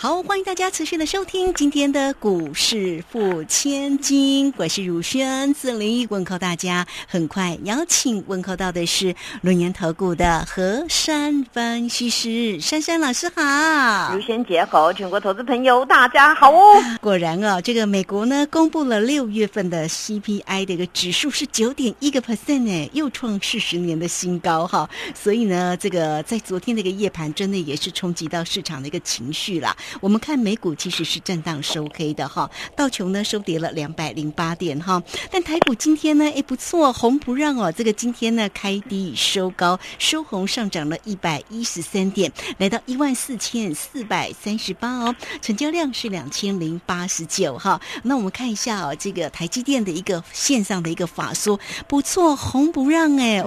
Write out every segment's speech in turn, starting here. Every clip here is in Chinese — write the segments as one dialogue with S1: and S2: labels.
S1: 好，欢迎大家持续的收听今天的股市付千金，我是如轩，自林问候大家。很快邀请问候到的是轮研投顾的何山分析师珊珊老师好，
S2: 如轩姐好，全国投资朋友大家好哦。
S1: 果然哦，这个美国呢公布了六月份的 CPI 的一个指数是九点一个 percent 呢，又创四十年的新高哈。所以呢，这个在昨天的一个夜盘，真的也是冲击到市场的一个情绪啦。我们看美股其实是震荡收黑的哈，道琼呢收跌了两百零八点哈，但台股今天呢，哎不错，红不让哦，这个今天呢开低收高，收红上涨了一百一十三点，来到一万四千四百三十八哦，成交量是两千零八十九哈。那我们看一下哦，这个台积电的一个线上的一个法说不错，红不让哎，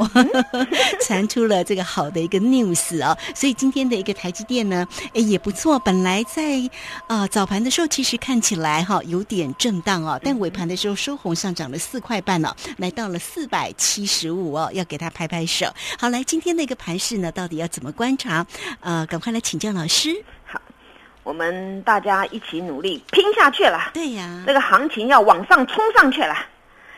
S1: 传出了这个好的一个 news 哦，所以今天的一个台积电呢，哎也不错，本来在啊早盘的时候其实看起来哈有点震荡哦，但尾盘的时候收红上涨了四块半哦，来到了四百七十五哦，要给他拍拍手。好，来今天的一个盘势呢，到底要怎么观察？呃，赶快来请教老师。
S2: 好，我们大家一起努力拼下去了。
S1: 对呀，
S2: 这个行情要往上冲上去了。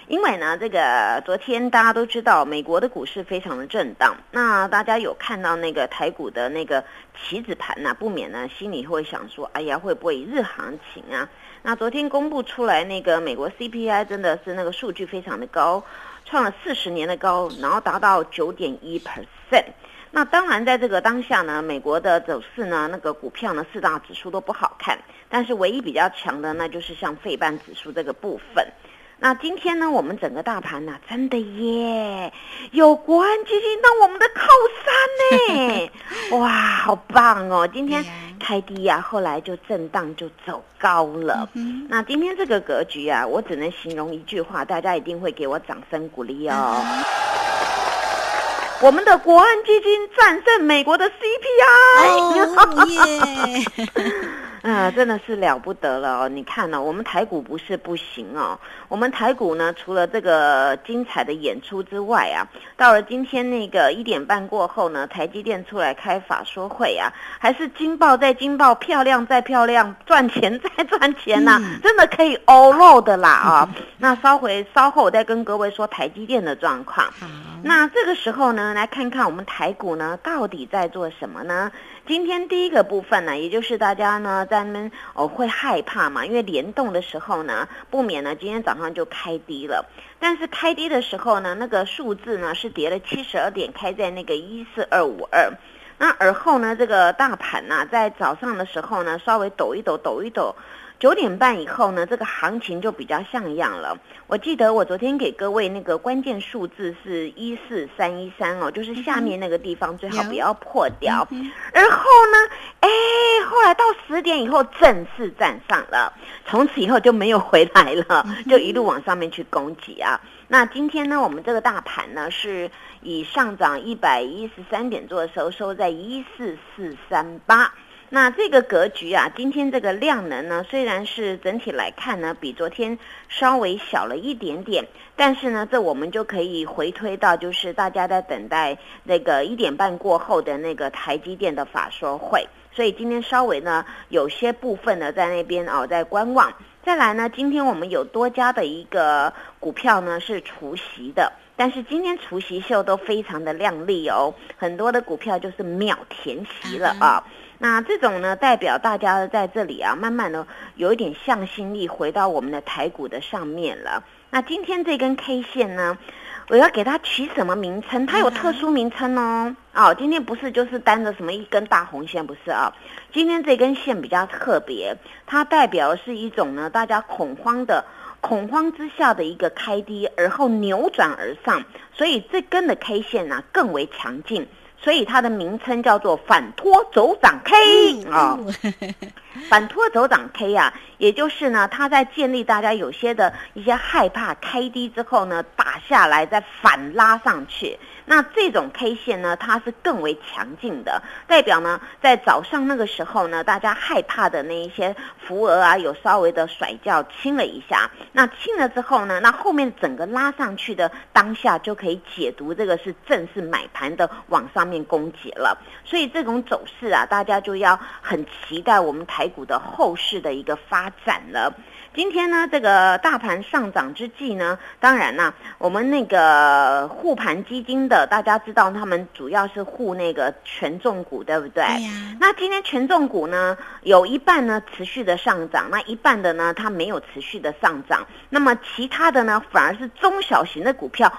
S2: 因为呢，这个昨天大家都知道，美国的股市非常的震荡。那大家有看到那个台股的那个棋子盘呢，不免呢心里会想说，哎呀，会不会日行情啊？那昨天公布出来那个美国 CPI 真的是那个数据非常的高，创了四十年的高，然后达到九点一 percent。那当然，在这个当下呢，美国的走势呢，那个股票呢四大指数都不好看，但是唯一比较强的，那就是像费半指数这个部分。那今天呢，我们整个大盘呢，真的耶，有国安基金当我们的靠山呢，哇，好棒哦！今天开低呀，后来就震荡就走高了。那今天这个格局啊，我只能形容一句话，大家一定会给我掌声鼓励哦。我们的国安基金战胜美国的 CPI。啊，真的是了不得了哦！你看呢，我们台股不是不行哦。我们台股呢，除了这个精彩的演出之外啊，到了今天那个一点半过后呢，台积电出来开法说会啊，还是金爆再金爆，漂亮再漂亮，赚钱再赚钱呐，真的可以 all out 的啦啊！那稍回稍后我再跟各位说台积电的状况。那这个时候呢，来看看我们台股呢，到底在做什么呢？今天第一个部分呢，也就是大家呢在们哦会害怕嘛，因为联动的时候呢，不免呢今天早上就开低了。但是开低的时候呢，那个数字呢是跌了七十二点，开在那个一四二五二。那而后呢，这个大盘呢在早上的时候呢稍微抖一抖，抖一抖。九点半以后呢，这个行情就比较像样了。我记得我昨天给各位那个关键数字是一四三一三哦，就是下面那个地方最好不要破掉。然后呢，哎，后来到十点以后正式站上了，从此以后就没有回来了，就一路往上面去攻击啊。那今天呢，我们这个大盘呢是以上涨一百一十三点做收，收在一四四三八。那这个格局啊，今天这个量能呢，虽然是整体来看呢，比昨天稍微小了一点点，但是呢，这我们就可以回推到，就是大家在等待那个一点半过后的那个台积电的法说会，所以今天稍微呢，有些部分呢在那边哦在观望。再来呢，今天我们有多家的一个股票呢是除息的，但是今天除息秀都非常的亮丽哦，很多的股票就是秒填息了啊。那这种呢，代表大家在这里啊，慢慢的有一点向心力回到我们的台股的上面了。那今天这根 K 线呢，我要给它取什么名称？它有特殊名称哦。哦，今天不是就是单着什么一根大红线，不是啊。今天这根线比较特别，它代表是一种呢，大家恐慌的恐慌之下的一个开低，而后扭转而上，所以这根的 K 线呢更为强劲。所以它的名称叫做反托走涨 K 啊，反托走涨 K 啊，也就是呢，它在建立大家有些的一些害怕开低之后呢，打下来再反拉上去。那这种 K 线呢，它是更为强劲的，代表呢，在早上那个时候呢，大家害怕的那一些浮额啊，有稍微的甩掉清了一下。那清了之后呢，那后面整个拉上去的当下就可以解读这个是正式买盘的往上面攻击了。所以这种走势啊，大家就要很期待我们台股的后市的一个发展了。今天呢，这个大盘上涨之际呢，当然呢，我们那个护盘基金的，大家知道他们主要是护那个权重股，对不对？
S1: 对呀。
S2: 那今天权重股呢，有一半呢持续的上涨，那一半的呢它没有持续的上涨，那么其他的呢反而是中小型的股票。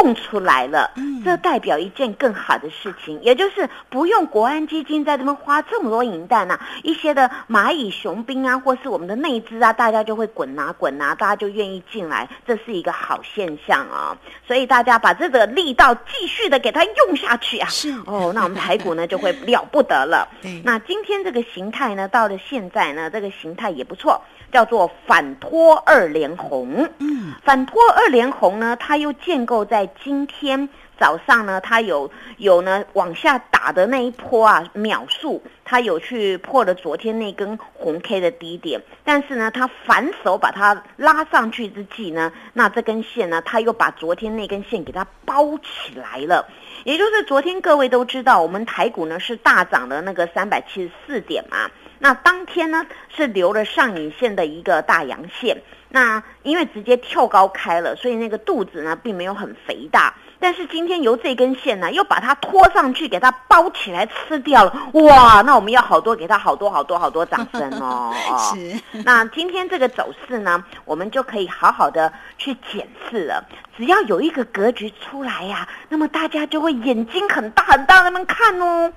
S2: 蹦出来了，这代表一件更好的事情，也就是不用国安基金在这边花这么多银弹呐，一些的蚂蚁雄兵啊，或是我们的内资啊，大家就会滚拿滚拿，大家就愿意进来，这是一个好现象啊。所以大家把这个力道继续的给它用下去啊，
S1: 是
S2: 哦，那我们台股呢就会了不得了。
S1: 对，
S2: 那今天这个形态呢，到了现在呢，这个形态也不错。叫做反托二连红，
S1: 嗯，
S2: 反托二连红呢，它又建构在今天早上呢，它有有呢往下打的那一波啊秒数，它有去破了昨天那根红 K 的低点，但是呢，它反手把它拉上去之际呢，那这根线呢，它又把昨天那根线给它包起来了，也就是昨天各位都知道，我们台股呢是大涨的那个三百七十四点嘛。那当天呢是留了上影线的一个大阳线，那因为直接跳高开了，所以那个肚子呢并没有很肥大。但是今天由这根线呢，又把它拖上去，给它包起来吃掉了。哇，那我们要好多给它好多好多好多掌声哦。
S1: 是。
S2: 那今天这个走势呢，我们就可以好好的去检视了。只要有一个格局出来呀，那么大家就会眼睛很大很大那么看哦。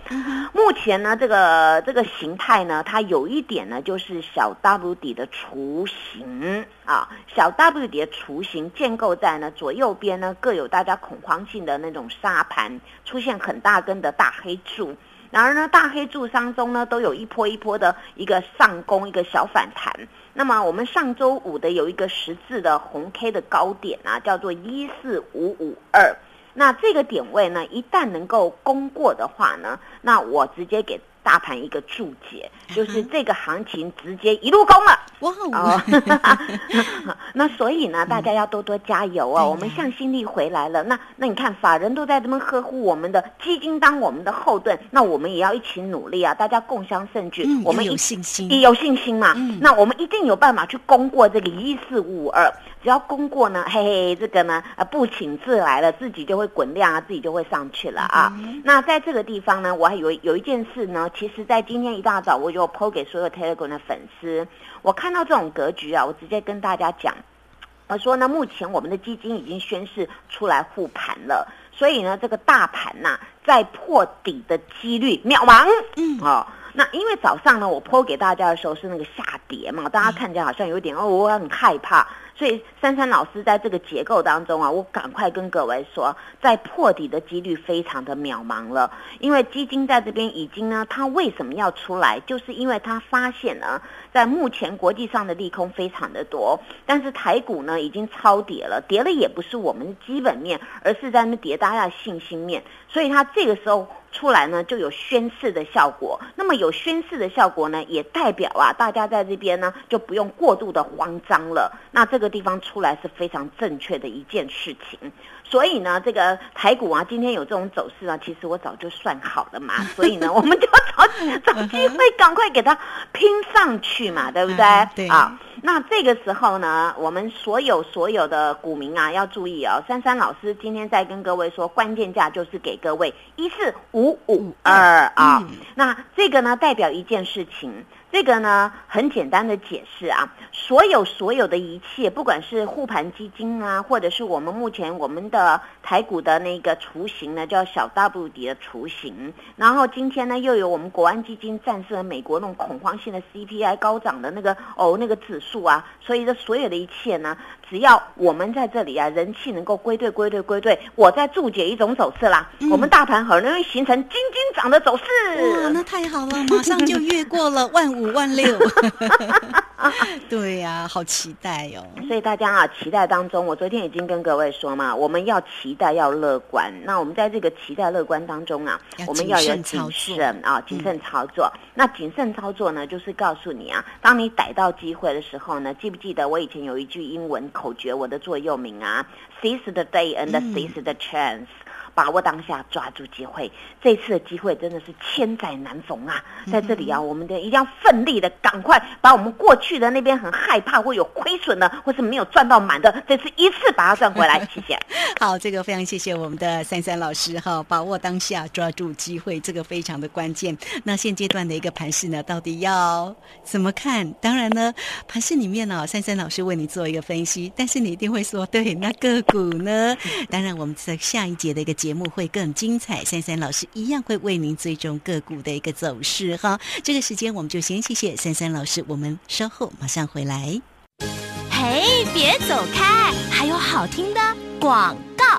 S2: 目前呢，这个这个形态呢，它有一点呢，就是小 W 底的雏形啊，小 W 底的雏形建构在呢左右边呢各有大家恐慌性的那种沙盘，出现很大根的大黑柱。然而呢，大黑柱当中呢，都有一波一波的一个上攻，一个小反弹。那么我们上周五的有一个十字的红 K 的高点啊，叫做一四五五二。那这个点位呢，一旦能够攻过的话呢，那我直接给。大盘一个注解，就是这个行情直接一路攻了，哇哦！那所以呢，大家要多多加油啊！我们向心力回来了。那那你看，法人都在这么呵护我们的基金，当我们的后盾，那我们也要一起努力啊！大家共襄盛举，我们
S1: 有信心，
S2: 有信心嘛？那我们一定有办法去攻过这个一四五二。只要攻过呢，嘿嘿，这个呢，呃，不请自来了，自己就会滚量啊，自己就会上去了啊。那在这个地方呢，我还有有一件事呢，其实在今天一大早我就 PO 给所有 Telegram 的粉丝，我看到这种格局啊，我直接跟大家讲，我说呢，目前我们的基金已经宣示出来护盘了，所以呢，这个大盘呐，在破底的几率渺茫，嗯，哦。那因为早上呢，我剖给大家的时候是那个下跌嘛，大家看起来好像有点哦，我很害怕。所以珊珊老师在这个结构当中啊，我赶快跟各位说，在破底的几率非常的渺茫了。因为基金在这边已经呢，它为什么要出来？就是因为它发现呢，在目前国际上的利空非常的多，但是台股呢已经超跌了，跌了也不是我们的基本面，而是在那跌大家的信心面。所以它这个时候。出来呢就有宣誓的效果，那么有宣誓的效果呢，也代表啊，大家在这边呢就不用过度的慌张了。那这个地方出来是非常正确的一件事情。所以呢，这个台股啊，今天有这种走势啊，其实我早就算好了嘛。所以呢，我们就找找机会，赶快给它拼上去嘛，对不对？
S1: 对
S2: 啊。那这个时候呢，我们所有所有的股民啊，要注意哦。珊珊老师今天在跟各位说，关键价就是给各位一四五五二啊。那这个呢，代表一件事情。这个呢，很简单的解释啊，所有所有的一切，不管是护盘基金啊，或者是我们目前我们的台股的那个雏形呢，叫小 W 底的雏形，然后今天呢，又有我们国安基金战胜了美国那种恐慌性的 CPI 高涨的那个哦那个指数啊，所以这所有的一切呢，只要我们在这里啊，人气能够归队归队归队，我在注解一种走势啦，我们大盘很容易形成金金涨的走势。
S1: 哇，那太好了，马上就越过了 万五。五万六，对呀，好期待哦。
S2: 所以大家啊，期待当中，我昨天已经跟各位说嘛，我们要期待，要乐观。那我们在这个期待乐观当中啊，我们要有谨慎啊，谨慎操作。那谨慎操作呢，就是告诉你啊，当你逮到机会的时候呢，记不记得我以前有一句英文口诀，我的座右铭啊，Seize the day and seize the chance。把握当下，抓住机会。这次的机会真的是千载难逢啊！在这里啊，我们的一定要奋力的，赶快把我们过去的那边很害怕或有亏损的，或是没有赚到满的，这次一次把它赚回来。谢谢。
S1: 好，这个非常谢谢我们的三三老师哈，把握当下，抓住机会，这个非常的关键。那现阶段的一个盘势呢，到底要怎么看？当然呢，盘势里面呢，三三老师为你做一个分析，但是你一定会说，对，那个股呢？当然，我们在下一节的一个。节目会更精彩，三三老师一样会为您追踪个股的一个走势哈。这个时间我们就先谢谢三三老师，我们稍后马上回来。
S3: 嘿，别走开，还有好听的广告。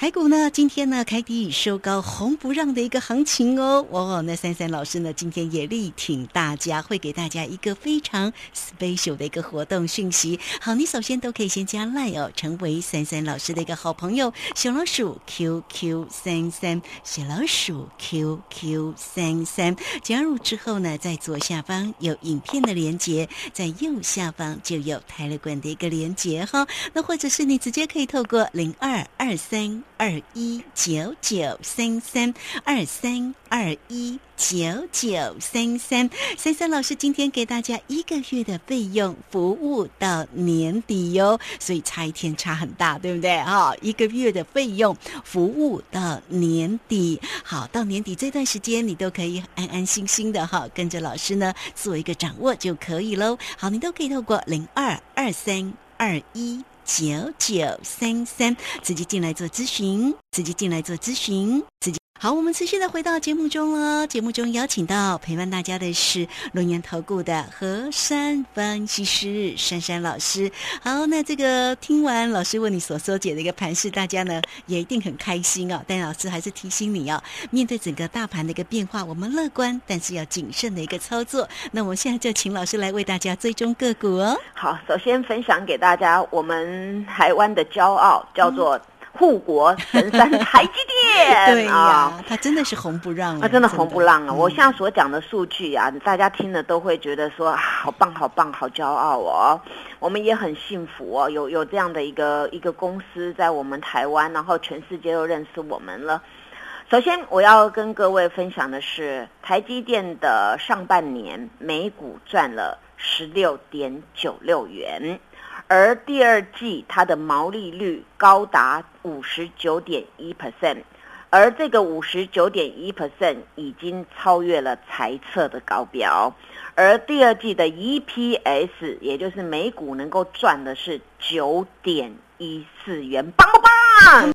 S1: 台股呢，今天呢开低收高，红不让的一个行情哦。哦，那三三老师呢，今天也力挺大家，会给大家一个非常 special 的一个活动讯息。好，你首先都可以先加 line 哦，成为三三老师的一个好朋友，小老鼠 QQ 三三，小老鼠 QQ 三三。加入之后呢，在左下方有影片的连接，在右下方就有台乐馆的一个连接哈。那或者是你直接可以透过零二二三。二一九九三三二三二一九九三三三三老师今天给大家一个月的费用服务到年底哟，所以差一天差很大，对不对？哈，一个月的费用服务到年底，好，到年底这段时间你都可以安安心心的哈，跟着老师呢做一个掌握就可以喽。好，你都可以透过零二二三二一。九九三三，直接进来做咨询，直接进来做咨询，直接。好，我们持续的回到节目中了。节目中邀请到陪伴大家的是龙岩投顾的何山分析师珊珊老师。好，那这个听完老师为你所说解的一个盘势，大家呢也一定很开心哦。但老师还是提醒你哦，面对整个大盘的一个变化，我们乐观，但是要谨慎的一个操作。那我们现在就请老师来为大家追踪个股哦。
S2: 好，首先分享给大家我们台湾的骄傲，叫做。护国神山台积电，
S1: 对呀，它真的是红不让啊，
S2: 真的红不让啊！我现在所讲的数据啊，大家听了都会觉得说好棒、好棒、好骄傲哦。我们也很幸福哦，有有这样的一个一个公司在我们台湾，然后全世界都认识我们了。首先，我要跟各位分享的是台积电的上半年每股赚了十六点九六元。而第二季它的毛利率高达五十九点一 percent，而这个五十九点一 percent 已经超越了财测的高标，而第二季的 EPS 也就是每股能够赚的是九点一四元，棒不棒？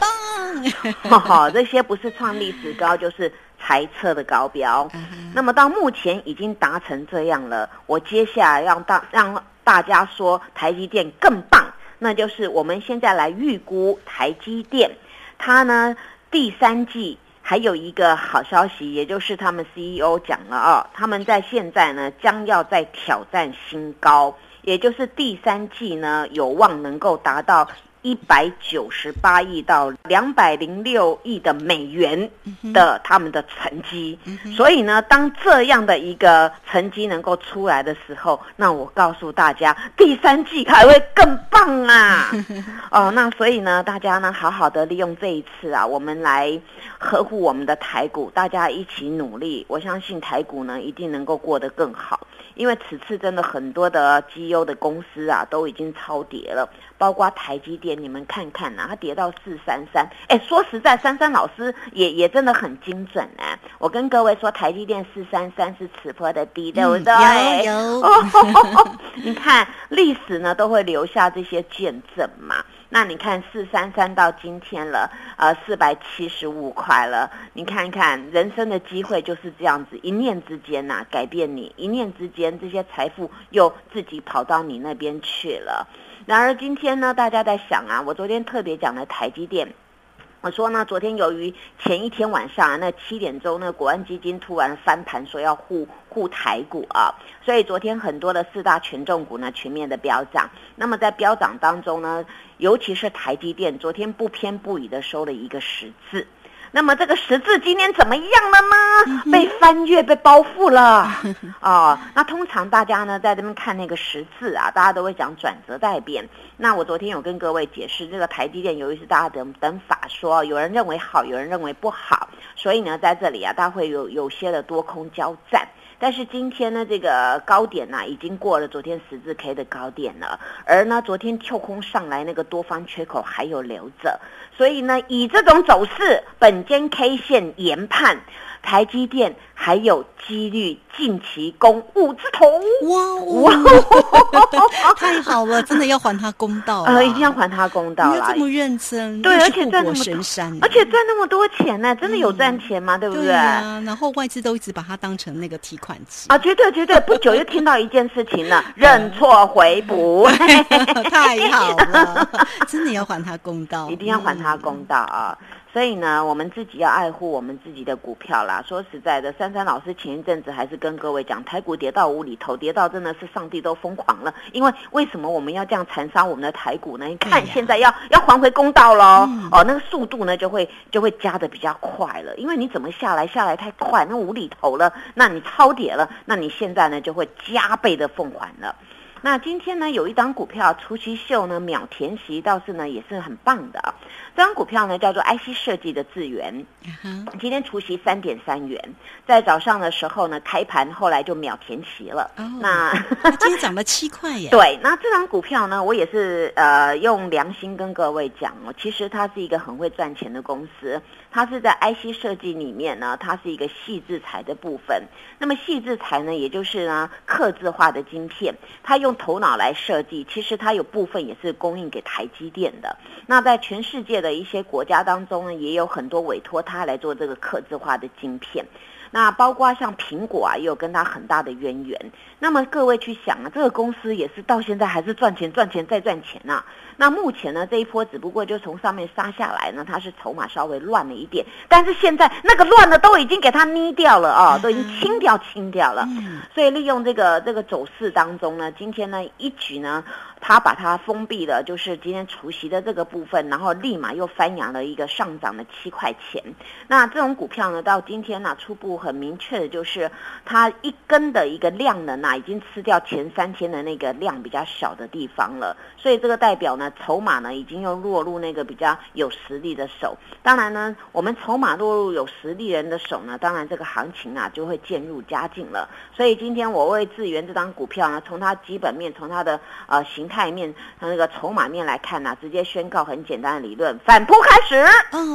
S1: 棒！
S2: 好，这些不是创历史高就是。台测的高标，那么到目前已经达成这样了。我接下来让大让大家说台积电更棒，那就是我们现在来预估台积电，它呢第三季还有一个好消息，也就是他们 CEO 讲了啊，他们在现在呢将要在挑战新高，也就是第三季呢有望能够达到。一百九十八亿到两百零六亿的美元的他们的成绩，所以呢，当这样的一个成绩能够出来的时候，那我告诉大家，第三季还会更棒啊！哦，那所以呢，大家呢，好好的利用这一次啊，我们来呵护我们的台股，大家一起努力，我相信台股呢一定能够过得更好。因为此次真的很多的绩优的公司啊，都已经超跌了，包括台积电，你们看看呐，它跌到四三三。哎，说实在，珊珊老师也也真的很精准呢。我跟各位说，台积电四三三是此波的低，对不对？
S1: 有。
S2: 你看历史呢，都会留下这些见证嘛。那你看四三三到今天了，呃，四百七十五块了。你看看人生的机会就是这样子，一念之间呐，改变你，一念之间这些财富又自己跑到你那边去了。然而今天呢，大家在想啊，我昨天特别讲的台积电。我说呢，昨天由于前一天晚上啊，那七点钟那国安基金突然翻盘，说要护护台股啊，所以昨天很多的四大权重股呢全面的飙涨。那么在飙涨当中呢，尤其是台积电，昨天不偏不倚的收了一个十字。那么这个十字今天怎么样了呢？被翻越，被包覆了哦。那通常大家呢在这边看那个十字啊，大家都会讲转折待变。那我昨天有跟各位解释，这个台积电由于是大家等等法说，有人认为好，有人认为不好，所以呢在这里啊，大家会有有些的多空交战。但是今天呢，这个高点呢已经过了昨天十字 K 的高点了，而呢昨天跳空上来那个多方缺口还有留着，所以呢以这种走势，本间 K 线研判。台积电还有几率近期攻五字头，
S1: 哇哇，太好了，真的要还他公道
S2: 呃，一定要还他公道
S1: 了。这么认真，
S2: 对，而且赚那么而且赚那么多钱呢，真的有赚钱吗？对不对？
S1: 然后外资都一直把它当成那个提款机
S2: 啊，绝对绝对。不久又听到一件事情了，认错回补，
S1: 太好了，真的要还他公道，
S2: 一定要还他公道啊。所以呢，我们自己要爱护我们自己的股票啦。说实在的，珊珊老师前一阵子还是跟各位讲，台股跌到无厘头，跌到真的是上帝都疯狂了。因为为什么我们要这样残杀我们的台股呢？你看现在要要还回公道喽，哦，那个速度呢就会就会加的比较快了。因为你怎么下来下来太快，那无厘头了，那你超跌了，那你现在呢就会加倍的奉还了。那今天呢，有一档股票除夕秀呢，秒填息倒是呢也是很棒的。这张股票呢叫做 IC 设计的智源，今天除夕三点三元，在早上的时候呢开盘，后来就秒填息了。
S1: 那今天涨了七块耶。
S2: 对，那这张股票呢，我也是呃用良心跟各位讲哦，其实它是一个很会赚钱的公司。它是在 IC 设计里面呢，它是一个细制材的部分。那么细制材呢，也就是呢，刻字化的晶片，它用头脑来设计，其实它有部分也是供应给台积电的。那在全世界的一些国家当中呢，也有很多委托它来做这个刻字化的晶片。那包括像苹果啊，也有跟它很大的渊源。那么各位去想啊，这个公司也是到现在还是赚钱、赚钱再赚钱呐。那目前呢，这一波只不过就从上面杀下来呢，它是筹码稍微乱了一点，但是现在那个乱的都已经给它捏掉了啊，都已经清掉、清掉了。所以利用这个这个走势当中呢，今天呢一举呢。它把它封闭了，就是今天除夕的这个部分，然后立马又翻扬了一个上涨的七块钱。那这种股票呢，到今天呢，初步很明确的就是它一根的一个量能啊，已经吃掉前三天的那个量比较小的地方了。所以这个代表呢，筹码呢已经又落入那个比较有实力的手。当然呢，我们筹码落入有实力人的手呢，当然这个行情啊就会渐入佳境了。所以今天我为智源这张股票呢，从它基本面，从它的呃形态。面从那个筹码面来看呢，直接宣告很简单的理论，反扑开始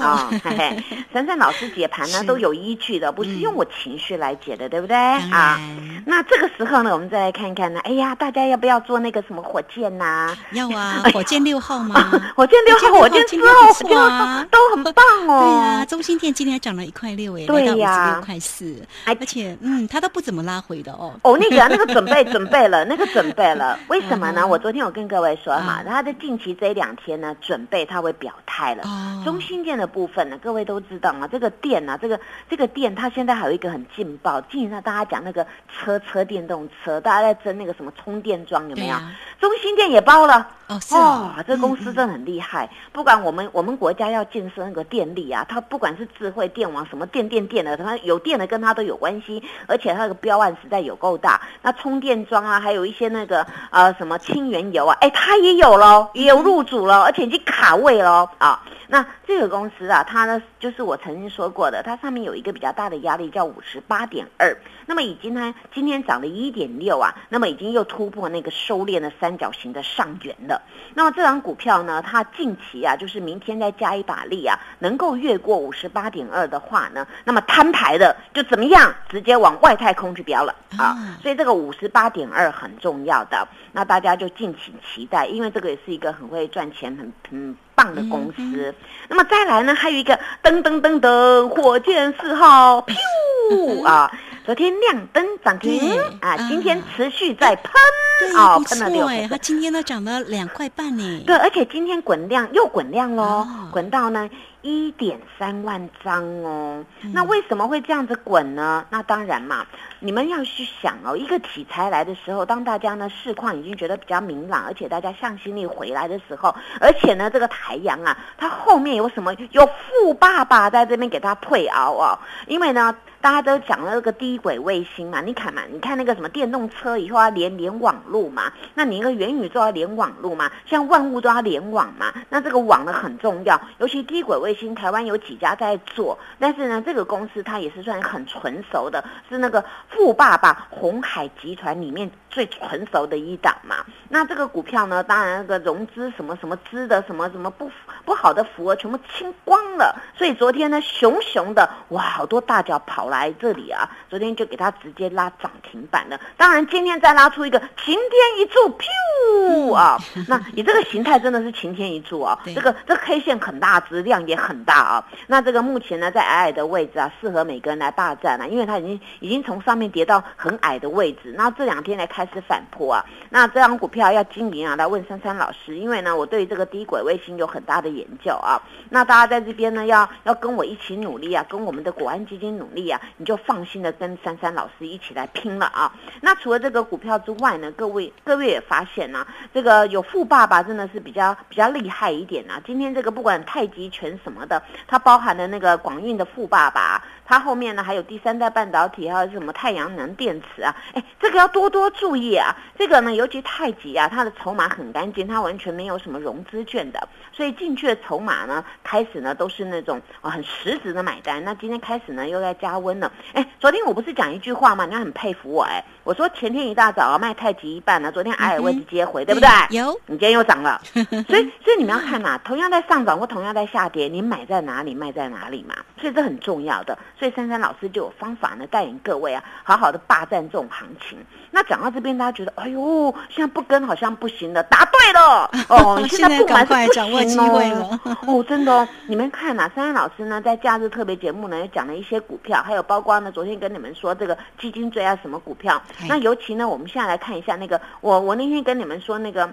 S2: 啊！嘿嘿，珊珊老师解盘呢都有依据的，不是用我情绪来解的，对不对啊？那这个时候呢，我们再来看一看呢，哎呀，大家要不要做那个什么火箭呐？
S1: 要啊，火箭六号吗？
S2: 火箭六号，火箭四号，火箭号都很棒哦。
S1: 对啊，中心店今天还涨了一块六哎，来到五十六块四，而且嗯，它都不怎么拉回的哦。
S2: 哦，那个那个准备准备了，那个准备了，为什么呢？我昨天有。我跟各位说哈，他的近期这两天呢，准备他会表态了。中心店的部分呢，各位都知道嘛，这个店呢，这个这个店，它现在还有一个很劲爆，近上大家讲那个车车电动车，大家在争那个什么充电桩有没有？中心店也包了
S1: 哦，是。
S2: 哦，这公司真的很厉害。不管我们我们国家要建设那个电力啊，它不管是智慧电网什么电电电的，它有电的跟它都有关系，而且它那个标案实在有够大。那充电桩啊，还有一些那个呃什么氢原油。啊，哎，它也有喽，也有入主了，而且已经卡位喽啊。那这个公司啊，它呢，就是我曾经说过的，它上面有一个比较大的压力，叫五十八点二。那么已经呢，今天涨了一点六啊，那么已经又突破那个收敛的三角形的上缘了。那么这张股票呢，它近期啊，就是明天再加一把力啊，能够越过五十八点二的话呢，那么摊牌的就怎么样，直接往外太空去飙了啊。所以这个五十八点二很重要的，那大家就敬请期待，因为这个也是一个很会赚钱、很很。棒的公司，那么再来呢？还有一个噔噔噔噔，火箭四号，噗啊！昨天亮灯涨停啊，
S1: 啊
S2: 今天持续在喷
S1: 对，
S2: 哦，喷了六
S1: 它。今天呢涨了两块半呢。
S2: 对，而且今天滚量又滚量喽
S1: 哦，
S2: 滚到呢一点三万张哦。
S1: 嗯
S2: 那为什么会这样子滚呢？那当然嘛，你们要去想哦，一个题材来的时候，当大家呢市况已经觉得比较明朗，而且大家向心力回来的时候，而且呢这个台阳啊，它后面有什么？有富爸爸在这边给它退熬哦，因为呢。大家都讲了那个低轨卫星嘛，你看嘛，你看那个什么电动车以后要连连网路嘛，那你一个元宇宙要连网路嘛，像万物都要联网嘛，那这个网呢很重要，尤其低轨卫星，台湾有几家在做，但是呢，这个公司它也是算很纯熟的，是那个富爸爸红海集团里面最纯熟的一档嘛。那这个股票呢，当然那个融资什么什么资的什么什么不不好的符额全部清光了，所以昨天呢，熊熊的哇，好多大脚跑来这里啊，昨天就给它直接拉涨停板了。当然今天再拉出一个晴天一柱，噗啊，那你这个形态真的是晴天一柱啊，这个这个 K 线很大，质量也很大啊。那这个目前呢，在矮矮的位置啊，适合每个人来霸占啊，因为它已经已经从上面跌到很矮的位置，那这两天来开始反扑啊。那这张股票要经营啊，来问珊珊老师，因为呢，我对这个低轨卫星有很大的研究啊。那大家在这边呢，要要跟我一起努力啊，跟我们的国安基金努力啊，你就放心的跟珊珊老师一起来拼了啊。那除了这个股票之外呢，各位各位也发现呢、这个有富爸爸真的是比较比较厉害一点啊。今天这个不管太极拳什么的，它包含了那个广运的富爸爸，它后面呢还有第三代半导体，还有什么太阳能电池啊，哎，这个要多多注意啊。这个呢，尤其太极啊，它的筹码很干净，它完全没有什么融资券的，所以进去的筹码呢，开始呢都是那种啊很实质的买单。那今天开始呢又在加温了。哎，昨天我不是讲一句话吗？你要很佩服我哎，我说前天一大早啊卖太极一半呢，昨天矮尔位置接回，对不对？
S1: 有
S2: 你今天又涨了，所以所以你们要看呐、同样在上涨或同样在下跌，你买在哪里，卖在哪里嘛，所以这很重要的。所以珊珊老师就有方法呢，带领各位啊，好好的霸占这种行情。那讲到这边，大家觉得，哎呦，现在不跟好像不行了，答对了哦，你现在不买是不行
S1: 会
S2: 哦
S1: 了。
S2: 哦，真的哦，你们看呐、珊珊老师呢在假日特别节目呢也讲了一些股票，还有包括呢昨天跟你们说这个基金最爱什么股票
S1: 哎。
S2: 那尤其呢，我们现在来看一下那个，我我那天跟你们说那个。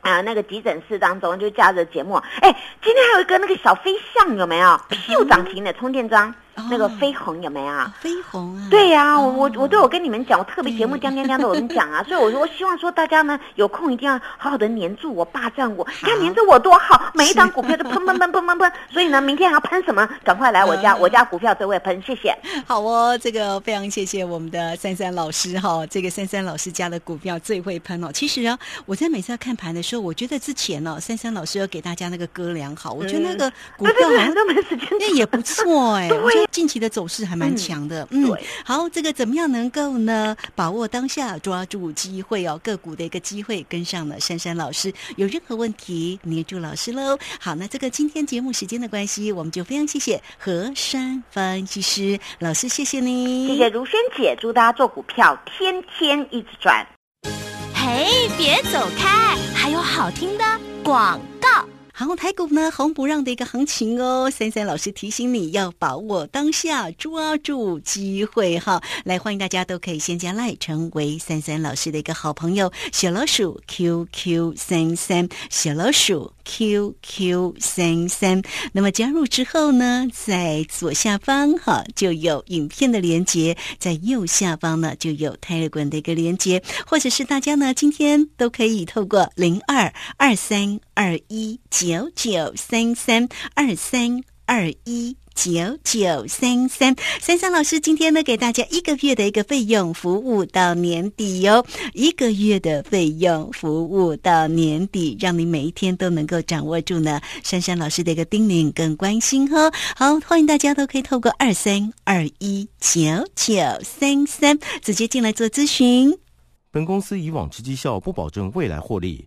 S2: 啊，那个急诊室当中就假日节目，哎，今天还有一个那个小飞象有没有？又涨停的充电桩，那个
S1: 哦
S2: 飞鸿有没有？
S1: 飞鸿啊，
S2: 对呀、我我
S1: 哦
S2: 我都有跟你们讲，我特别节目
S1: 对
S2: 讲讲讲都有人讲啊，所以我说我希望说大家呢有空一定要好好的黏住我，霸占我，你看黏着我多好，每一档股票都喷 喷喷喷喷喷，所以呢，明天还要喷什么？赶快来我家，
S1: 嗯
S2: 我家股票都会喷，谢谢。
S1: 好哦，这个非常谢谢我们的珊珊老师哈，这个珊珊老师家的股票最会喷哦。其实啊，我在每次要看盘的时候，我觉得之前哦，珊珊老师要给大家那个歌良好，我觉得那个股
S2: 对
S1: 票好像
S2: 对对，都没时间
S1: 那也不错哎、
S2: 对
S1: 近期的走势还蛮强的。嗯，
S2: 对
S1: 好，这个怎么样能够呢把握当下，抓住机会哦，个股的一个机会，跟上了珊珊老师。有任何问题，黏住老师喽。好，那这个今天节目时间的关系，我们就非常谢谢何山分析师老师，谢谢你，
S2: 谢谢如萱姐，祝大家做股票天天一直赚。
S3: 嘿，别走开，还有好听的广告。
S1: 航空，台股呢红不让的一个行情哦。三三老师提醒你要把握当下，抓住机会哈。来，欢迎大家都可以先加赖，成为三三老师的一个好朋友。小老鼠 QQ 三三，小老鼠 QQ 三三。那么加入之后呢，在左下方哈就有影片的连接，在右下方呢就有 Telegram 的一个连接，或者是大家呢今天都可以透过零二二三二一九九三三二三二一。九九三三三三老师今天呢，给大家一个月的一个费用服务到年底哟，一个月的费用服务到年底，让你每一天都能够掌握住呢珊珊老师的一个叮咛跟关心哈。好，欢迎大家都可以透过二三二一九九三三直接进来做咨询。
S4: 本公司以往之绩效不保证未来获利，